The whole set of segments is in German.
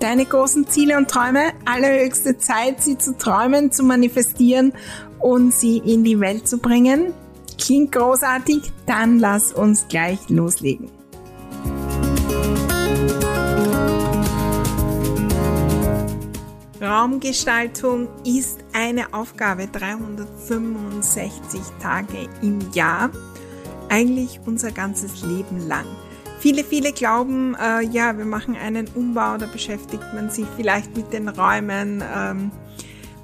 deine großen Ziele und Träume. Allerhöchste Zeit, sie zu träumen, zu manifestieren und sie in die Welt zu bringen. Klingt großartig? Dann lass uns gleich loslegen. Raumgestaltung ist eine Aufgabe 365 Tage im Jahr, eigentlich unser ganzes Leben lang. Viele, viele glauben, äh, ja, wir machen einen Umbau, da beschäftigt man sich vielleicht mit den Räumen, ähm,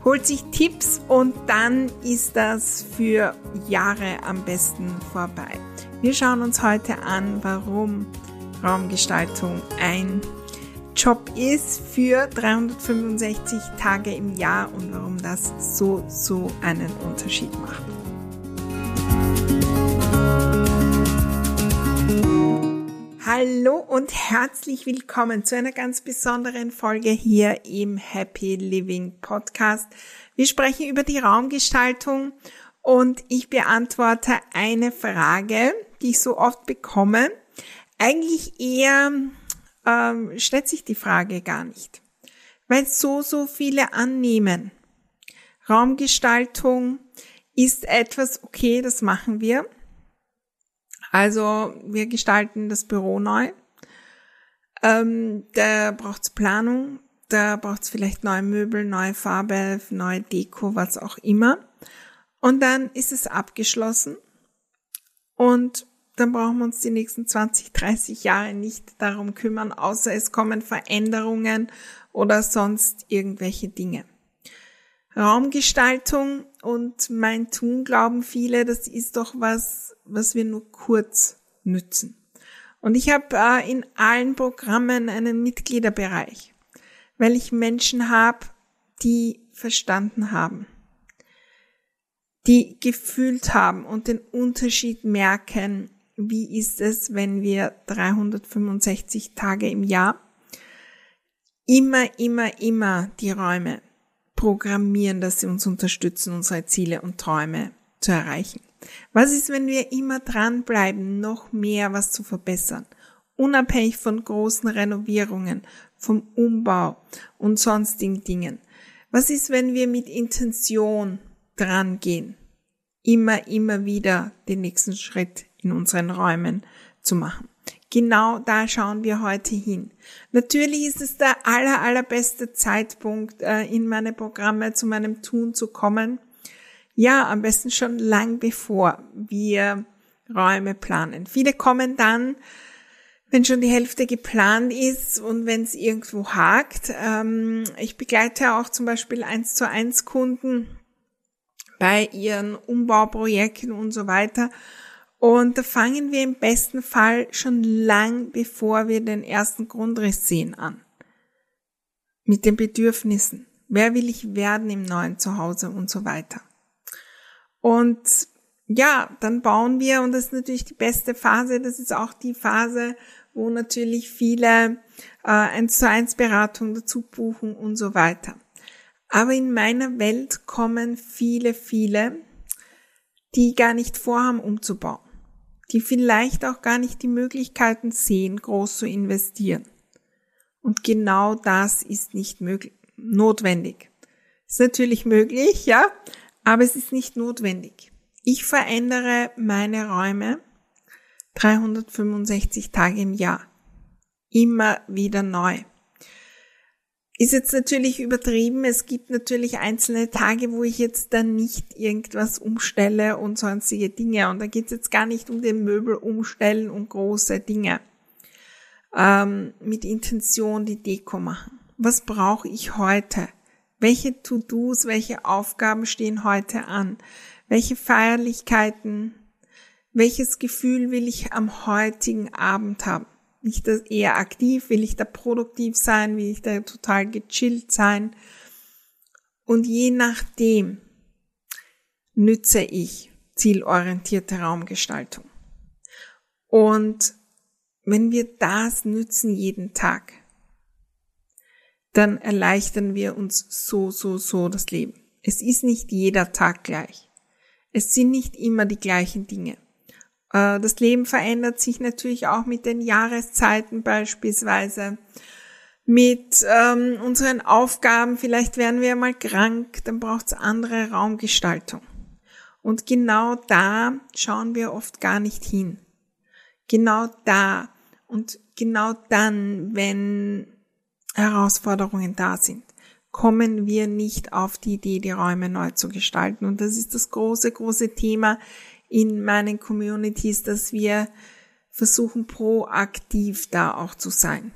holt sich Tipps und dann ist das für Jahre am besten vorbei. Wir schauen uns heute an, warum Raumgestaltung ein Job ist für 365 Tage im Jahr und warum das so, so einen Unterschied macht. Hallo und herzlich willkommen zu einer ganz besonderen Folge hier im Happy Living Podcast. Wir sprechen über die Raumgestaltung und ich beantworte eine Frage, die ich so oft bekomme. Eigentlich eher ähm, stellt sich die Frage gar nicht, weil so, so viele annehmen. Raumgestaltung ist etwas, okay, das machen wir also wir gestalten das Büro neu. Ähm, da braucht's Planung, da braucht's vielleicht neue Möbel, neue Farbe, neue Deko, was auch immer. Und dann ist es abgeschlossen und dann brauchen wir uns die nächsten 20, 30 Jahre nicht darum kümmern, außer es kommen Veränderungen oder sonst irgendwelche Dinge. Raumgestaltung und mein Tun glauben viele, das ist doch was, was wir nur kurz nützen. Und ich habe äh, in allen Programmen einen Mitgliederbereich, weil ich Menschen habe, die verstanden haben, die gefühlt haben und den Unterschied merken, wie ist es, wenn wir 365 Tage im Jahr immer, immer, immer die Räume programmieren, dass sie uns unterstützen, unsere Ziele und Träume zu erreichen. Was ist, wenn wir immer dranbleiben, noch mehr was zu verbessern? Unabhängig von großen Renovierungen, vom Umbau und sonstigen Dingen. Was ist, wenn wir mit Intention drangehen, immer, immer wieder den nächsten Schritt in unseren Räumen zu machen? Genau da schauen wir heute hin. Natürlich ist es der aller, allerbeste Zeitpunkt, äh, in meine Programme zu meinem Tun zu kommen. Ja, am besten schon lang bevor wir Räume planen. Viele kommen dann, wenn schon die Hälfte geplant ist und wenn es irgendwo hakt. Ähm, ich begleite auch zum Beispiel eins zu eins Kunden bei ihren Umbauprojekten und so weiter. Und da fangen wir im besten Fall schon lang bevor wir den ersten Grundriss sehen an. Mit den Bedürfnissen. Wer will ich werden im neuen Zuhause und so weiter. Und ja, dann bauen wir, und das ist natürlich die beste Phase, das ist auch die Phase, wo natürlich viele äh, 1 zu 1 Beratung dazu buchen und so weiter. Aber in meiner Welt kommen viele, viele, die gar nicht vorhaben umzubauen die vielleicht auch gar nicht die Möglichkeiten sehen, groß zu investieren. Und genau das ist nicht möglich, notwendig. Ist natürlich möglich, ja, aber es ist nicht notwendig. Ich verändere meine Räume 365 Tage im Jahr. Immer wieder neu. Ist jetzt natürlich übertrieben. Es gibt natürlich einzelne Tage, wo ich jetzt dann nicht irgendwas umstelle und sonstige Dinge. Und da geht es jetzt gar nicht um den Möbel umstellen und große Dinge. Ähm, mit Intention die Deko machen. Was brauche ich heute? Welche To-Dos, welche Aufgaben stehen heute an? Welche Feierlichkeiten? Welches Gefühl will ich am heutigen Abend haben? Will ich da eher aktiv? Will ich da produktiv sein? Will ich da total gechillt sein? Und je nachdem nütze ich zielorientierte Raumgestaltung. Und wenn wir das nützen jeden Tag, dann erleichtern wir uns so, so, so das Leben. Es ist nicht jeder Tag gleich. Es sind nicht immer die gleichen Dinge. Äh, das Leben verändert sich natürlich auch mit den Jahreszeiten beispielsweise, mit ähm, unseren Aufgaben. Vielleicht werden wir mal krank, dann braucht es andere Raumgestaltung. Und genau da schauen wir oft gar nicht hin. Genau da und genau dann, wenn Herausforderungen da sind, kommen wir nicht auf die Idee, die Räume neu zu gestalten. Und das ist das große, große Thema in meinen Communities, dass wir versuchen, proaktiv da auch zu sein.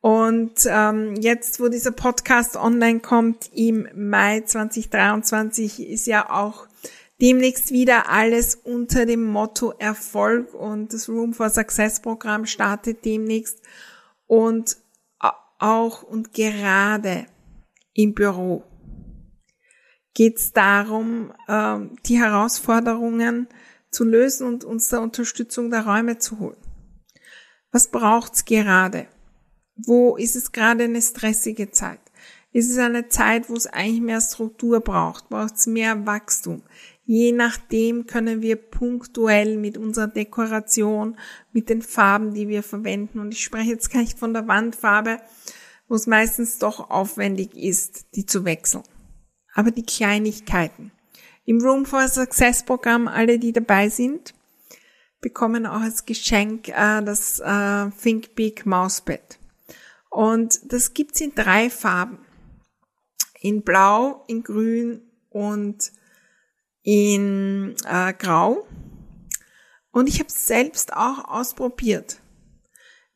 Und ähm, jetzt, wo dieser Podcast online kommt, im Mai 2023, ist ja auch demnächst wieder alles unter dem Motto Erfolg und das Room for Success Programm startet demnächst und auch und gerade im Büro geht es darum, ähm, die Herausforderungen zu lösen und uns der Unterstützung der Räume zu holen. Was braucht's gerade? Wo ist es gerade eine stressige Zeit? Ist es eine Zeit, wo es eigentlich mehr Struktur braucht? Braucht es mehr Wachstum? Je nachdem können wir punktuell mit unserer Dekoration, mit den Farben, die wir verwenden, und ich spreche jetzt gar nicht von der Wandfarbe, wo es meistens doch aufwendig ist, die zu wechseln aber die Kleinigkeiten. Im Room for Success Programm, alle, die dabei sind, bekommen auch als Geschenk äh, das äh, Think Big Mauspad. Und das gibt's in drei Farben. In Blau, in Grün und in äh, Grau. Und ich habe selbst auch ausprobiert.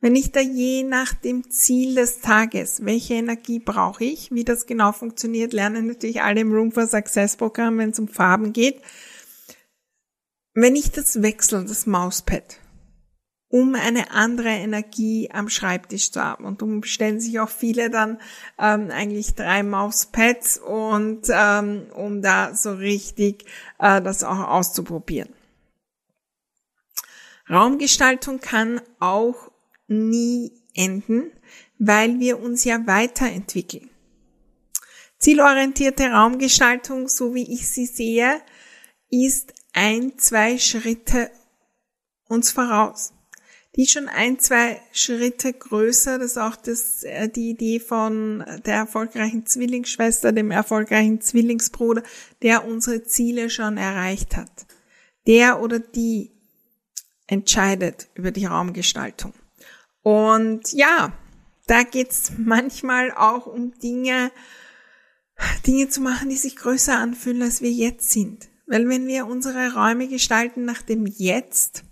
Wenn ich da je nach dem Ziel des Tages, welche Energie brauche ich, wie das genau funktioniert, lernen natürlich alle im Room for Success Programm, wenn es um Farben geht. Wenn ich das wechsle, das Mauspad, um eine andere Energie am Schreibtisch zu haben. Und darum bestellen sich auch viele dann ähm, eigentlich drei Mauspads und ähm, um da so richtig äh, das auch auszuprobieren. Raumgestaltung kann auch nie enden, weil wir uns ja weiterentwickeln. Zielorientierte Raumgestaltung, so wie ich sie sehe, ist ein, zwei Schritte uns voraus. Die schon ein, zwei Schritte größer. Das ist auch das, äh, die Idee von der erfolgreichen Zwillingsschwester, dem erfolgreichen Zwillingsbruder, der unsere Ziele schon erreicht hat. Der oder die entscheidet über die Raumgestaltung. Und ja, da geht's manchmal auch um Dinge, Dinge zu machen, die sich größer anfühlen, als wir jetzt sind. Weil wenn wir unsere Räume gestalten nach dem Jetzt,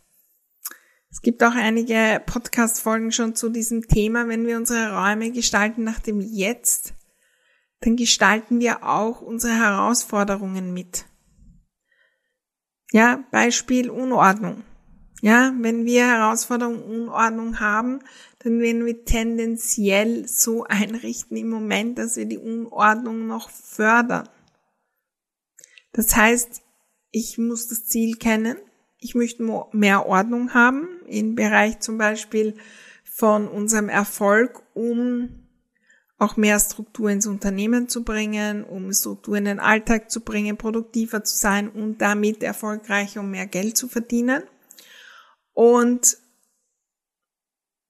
es gibt auch einige Podcast-Folgen schon zu diesem Thema, wenn wir unsere Räume gestalten nach dem Jetzt, dann gestalten wir auch unsere Herausforderungen mit. Ja, Beispiel Unordnung. Ja, wenn wir Herausforderungen, Unordnung haben, dann werden wir tendenziell so einrichten im Moment, dass wir die Unordnung noch fördern. Das heißt, ich muss das Ziel kennen. Ich möchte mehr Ordnung haben im Bereich zum Beispiel von unserem Erfolg, um auch mehr Struktur ins Unternehmen zu bringen, um Struktur in den Alltag zu bringen, produktiver zu sein und damit erfolgreicher und mehr Geld zu verdienen. Und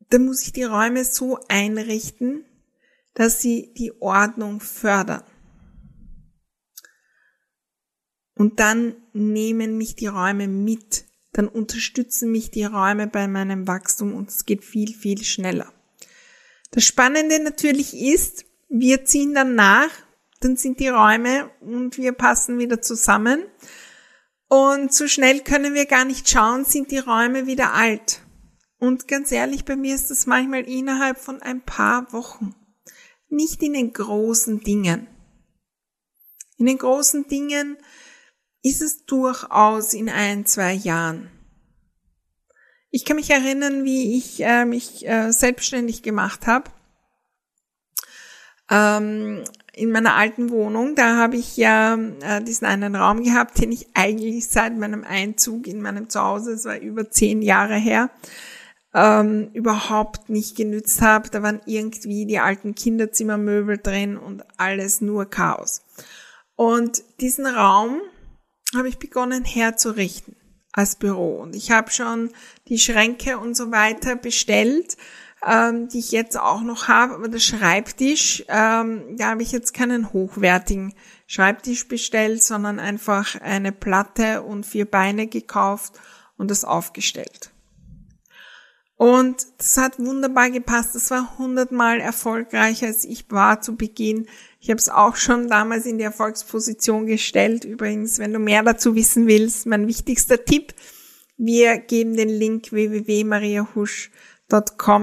dann muss ich die Räume so einrichten, dass sie die Ordnung fördern. Und dann nehmen mich die Räume mit, dann unterstützen mich die Räume bei meinem Wachstum und es geht viel, viel schneller. Das Spannende natürlich ist, wir ziehen dann nach, dann sind die Räume und wir passen wieder zusammen. Und so schnell können wir gar nicht schauen, sind die Räume wieder alt. Und ganz ehrlich, bei mir ist das manchmal innerhalb von ein paar Wochen. Nicht in den großen Dingen. In den großen Dingen ist es durchaus in ein, zwei Jahren. Ich kann mich erinnern, wie ich äh, mich äh, selbstständig gemacht habe. Ähm, in meiner alten Wohnung, da habe ich ja äh, diesen einen Raum gehabt, den ich eigentlich seit meinem Einzug in meinem Zuhause, es war über zehn Jahre her, ähm, überhaupt nicht genützt habe. Da waren irgendwie die alten Kinderzimmermöbel drin und alles nur Chaos. Und diesen Raum habe ich begonnen herzurichten als Büro. Und ich habe schon die Schränke und so weiter bestellt, ähm, die ich jetzt auch noch habe. Aber der Schreibtisch, ähm, da habe ich jetzt keinen hochwertigen Schreibtisch bestellt, sondern einfach eine Platte und vier Beine gekauft und das aufgestellt. Und das hat wunderbar gepasst. Das war hundertmal erfolgreicher, als ich war zu Beginn. Ich habe es auch schon damals in die Erfolgsposition gestellt. Übrigens, wenn du mehr dazu wissen willst, mein wichtigster Tipp, wir geben den Link www.mariahusch.com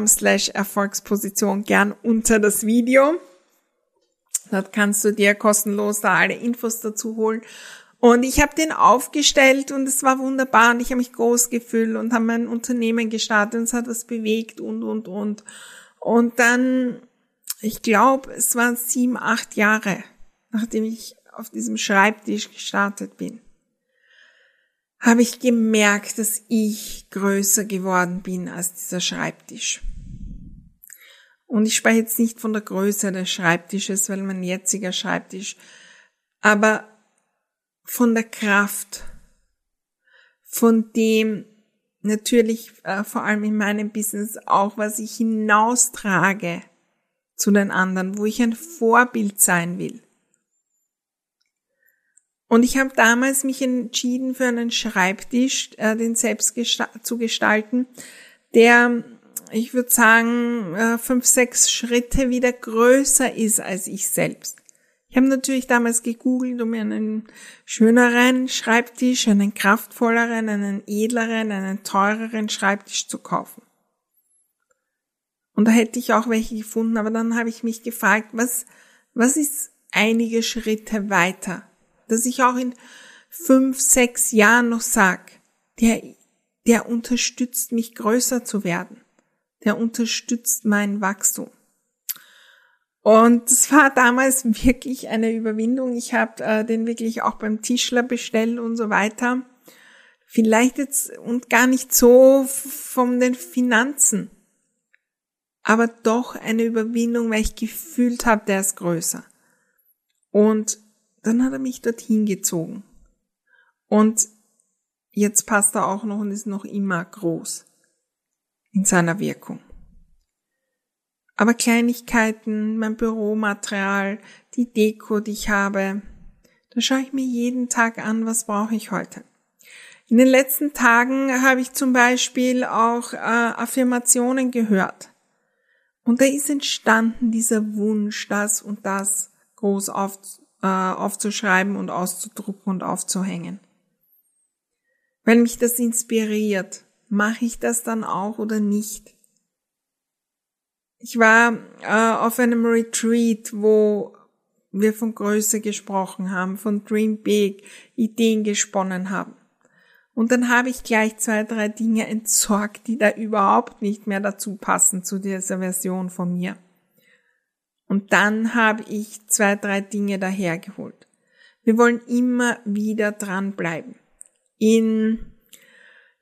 slash Erfolgsposition gern unter das Video. Dort kannst du dir kostenlos da alle Infos dazu holen. Und ich habe den aufgestellt und es war wunderbar und ich habe mich groß gefühlt und habe mein Unternehmen gestartet und es hat was bewegt und, und, und. Und dann ich glaube, es waren sieben, acht Jahre, nachdem ich auf diesem Schreibtisch gestartet bin, habe ich gemerkt, dass ich größer geworden bin als dieser Schreibtisch. Und ich spreche jetzt nicht von der Größe des Schreibtisches, weil mein jetziger Schreibtisch, aber von der Kraft, von dem natürlich äh, vor allem in meinem Business auch, was ich hinaustrage zu den anderen, wo ich ein Vorbild sein will. Und ich habe damals mich entschieden für einen Schreibtisch, äh, den selbst zu gestalten, der, ich würde sagen, äh, fünf, sechs Schritte wieder größer ist als ich selbst. Ich habe natürlich damals gegoogelt, um mir einen schöneren Schreibtisch, einen kraftvolleren, einen edleren, einen teureren Schreibtisch zu kaufen. Und da hätte ich auch welche gefunden, aber dann habe ich mich gefragt, was, was ist einige Schritte weiter? Dass ich auch in fünf, sechs Jahren noch sag, der, der unterstützt mich größer zu werden. Der unterstützt mein Wachstum. Und es war damals wirklich eine Überwindung. Ich habe äh, den wirklich auch beim Tischler bestellt und so weiter. Vielleicht jetzt und gar nicht so von den Finanzen aber doch eine Überwindung, weil ich gefühlt habe, der ist größer. Und dann hat er mich dorthin gezogen. Und jetzt passt er auch noch und ist noch immer groß in seiner Wirkung. Aber Kleinigkeiten, mein Büromaterial, die Deko, die ich habe, da schaue ich mir jeden Tag an, was brauche ich heute. In den letzten Tagen habe ich zum Beispiel auch äh, Affirmationen gehört. Und da ist entstanden dieser Wunsch, das und das groß auf, äh, aufzuschreiben und auszudrucken und aufzuhängen. Weil mich das inspiriert, mache ich das dann auch oder nicht? Ich war äh, auf einem Retreat, wo wir von Größe gesprochen haben, von Dream Big, Ideen gesponnen haben. Und dann habe ich gleich zwei, drei Dinge entsorgt, die da überhaupt nicht mehr dazu passen zu dieser Version von mir. Und dann habe ich zwei, drei Dinge dahergeholt. Wir wollen immer wieder dranbleiben. In,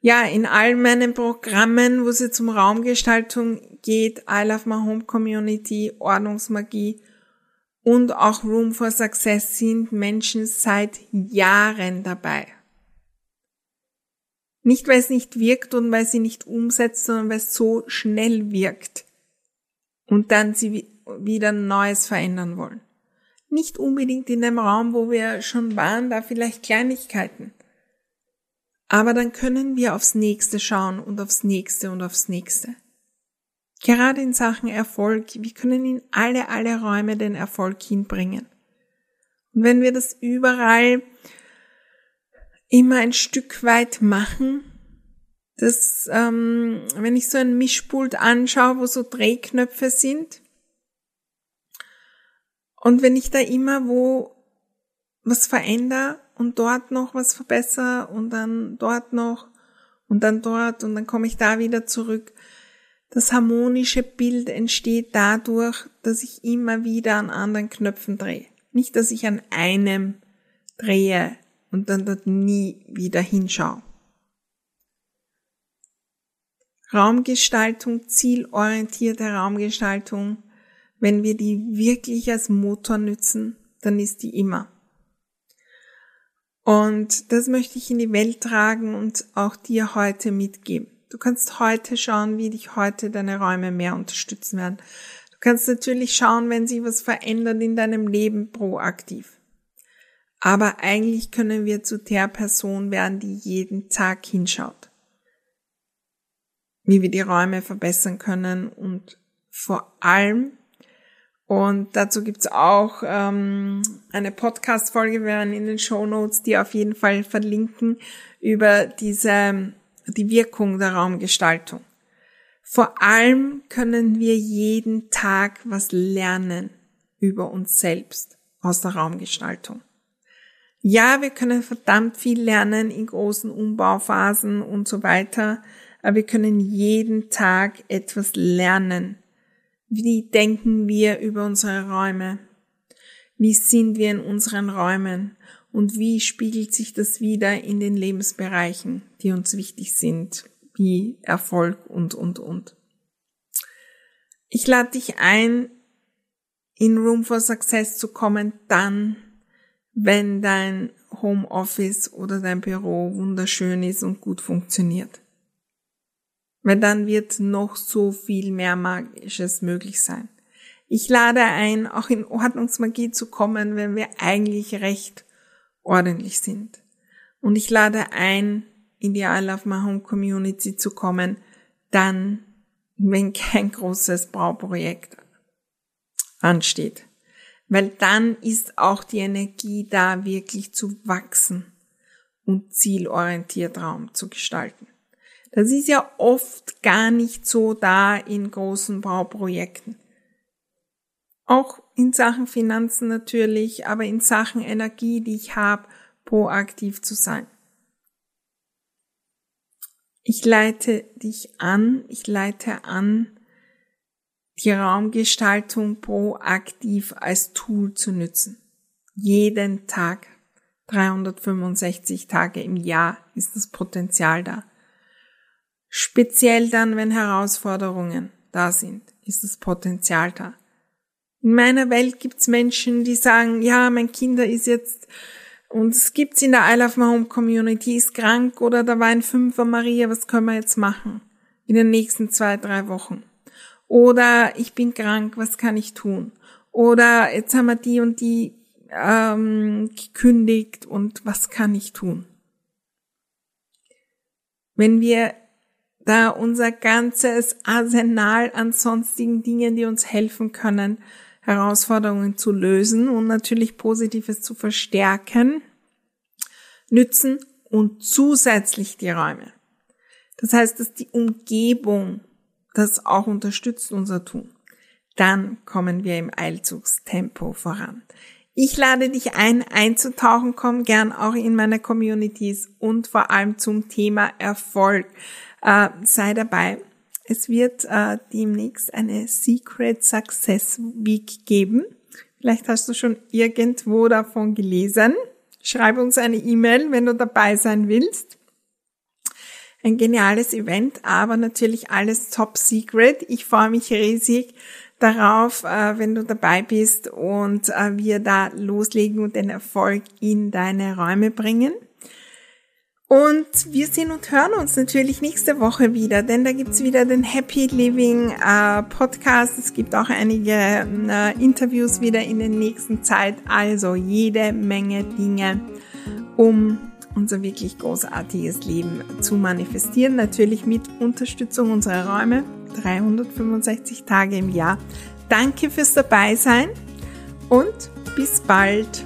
ja, in all meinen Programmen, wo es jetzt um Raumgestaltung geht, I Love My Home Community, Ordnungsmagie und auch Room for Success sind Menschen seit Jahren dabei. Nicht, weil es nicht wirkt und weil sie nicht umsetzt, sondern weil es so schnell wirkt. Und dann sie wieder Neues verändern wollen. Nicht unbedingt in dem Raum, wo wir schon waren, da vielleicht Kleinigkeiten. Aber dann können wir aufs nächste schauen und aufs nächste und aufs nächste. Gerade in Sachen Erfolg. Wir können in alle, alle Räume den Erfolg hinbringen. Und wenn wir das überall immer ein Stück weit machen, dass ähm, wenn ich so ein Mischpult anschaue, wo so Drehknöpfe sind, und wenn ich da immer wo was verändere und dort noch was verbessere und dann dort noch und dann dort und dann komme ich da wieder zurück. Das harmonische Bild entsteht dadurch, dass ich immer wieder an anderen Knöpfen drehe. Nicht, dass ich an einem drehe und dann dort nie wieder hinschaue. Raumgestaltung, zielorientierte Raumgestaltung, wenn wir die wirklich als Motor nützen, dann ist die immer. Und das möchte ich in die Welt tragen und auch dir heute mitgeben. Du kannst heute schauen, wie dich heute deine Räume mehr unterstützen werden. Du kannst natürlich schauen, wenn sich was verändert in deinem Leben proaktiv. Aber eigentlich können wir zu der Person werden, die jeden Tag hinschaut. Wie wir die Räume verbessern können und vor allem und dazu gibt's auch ähm, eine Podcast-Folge, werden in den Show Notes die auf jeden Fall verlinken, über diese, die Wirkung der Raumgestaltung. Vor allem können wir jeden Tag was lernen über uns selbst aus der Raumgestaltung. Ja, wir können verdammt viel lernen in großen Umbauphasen und so weiter, aber wir können jeden Tag etwas lernen wie denken wir über unsere Räume? Wie sind wir in unseren Räumen? Und wie spiegelt sich das wieder in den Lebensbereichen, die uns wichtig sind, wie Erfolg und, und, und. Ich lade dich ein, in Room for Success zu kommen, dann, wenn dein Homeoffice oder dein Büro wunderschön ist und gut funktioniert. Weil dann wird noch so viel mehr Magisches möglich sein. Ich lade ein, auch in Ordnungsmagie zu kommen, wenn wir eigentlich recht ordentlich sind. Und ich lade ein, in die I Love My Home Community zu kommen, dann, wenn kein großes Bauprojekt ansteht. Weil dann ist auch die Energie da, wirklich zu wachsen und zielorientiert Raum zu gestalten. Das ist ja oft gar nicht so da in großen Bauprojekten. Auch in Sachen Finanzen natürlich, aber in Sachen Energie, die ich habe, proaktiv zu sein. Ich leite dich an, ich leite an, die Raumgestaltung proaktiv als Tool zu nützen. Jeden Tag, 365 Tage im Jahr ist das Potenzial da. Speziell dann, wenn Herausforderungen da sind, ist das Potenzial da. In meiner Welt gibt's Menschen, die sagen, ja, mein Kinder ist jetzt, und es gibt's in der I Love My Home Community, ist krank oder da war ein Fünfer Maria, was können wir jetzt machen? In den nächsten zwei, drei Wochen. Oder ich bin krank, was kann ich tun? Oder jetzt haben wir die und die ähm, gekündigt und was kann ich tun? Wenn wir da unser ganzes Arsenal an sonstigen Dingen, die uns helfen können, Herausforderungen zu lösen und natürlich Positives zu verstärken, nützen und zusätzlich die Räume. Das heißt, dass die Umgebung das auch unterstützt unser Tun. Dann kommen wir im Eilzugstempo voran. Ich lade dich ein, einzutauchen, komm gern auch in meine Communities und vor allem zum Thema Erfolg. Äh, sei dabei. Es wird äh, demnächst eine Secret Success Week geben. Vielleicht hast du schon irgendwo davon gelesen. Schreib uns eine E-Mail, wenn du dabei sein willst. Ein geniales Event, aber natürlich alles top secret. Ich freue mich riesig darauf, äh, wenn du dabei bist und äh, wir da loslegen und den Erfolg in deine Räume bringen. Und wir sehen und hören uns natürlich nächste Woche wieder, denn da gibt's wieder den Happy Living äh, Podcast. Es gibt auch einige Interviews wieder in der nächsten Zeit. Also jede Menge Dinge, um unser wirklich großartiges Leben zu manifestieren. Natürlich mit Unterstützung unserer Räume. 365 Tage im Jahr. Danke fürs Dabeisein und bis bald.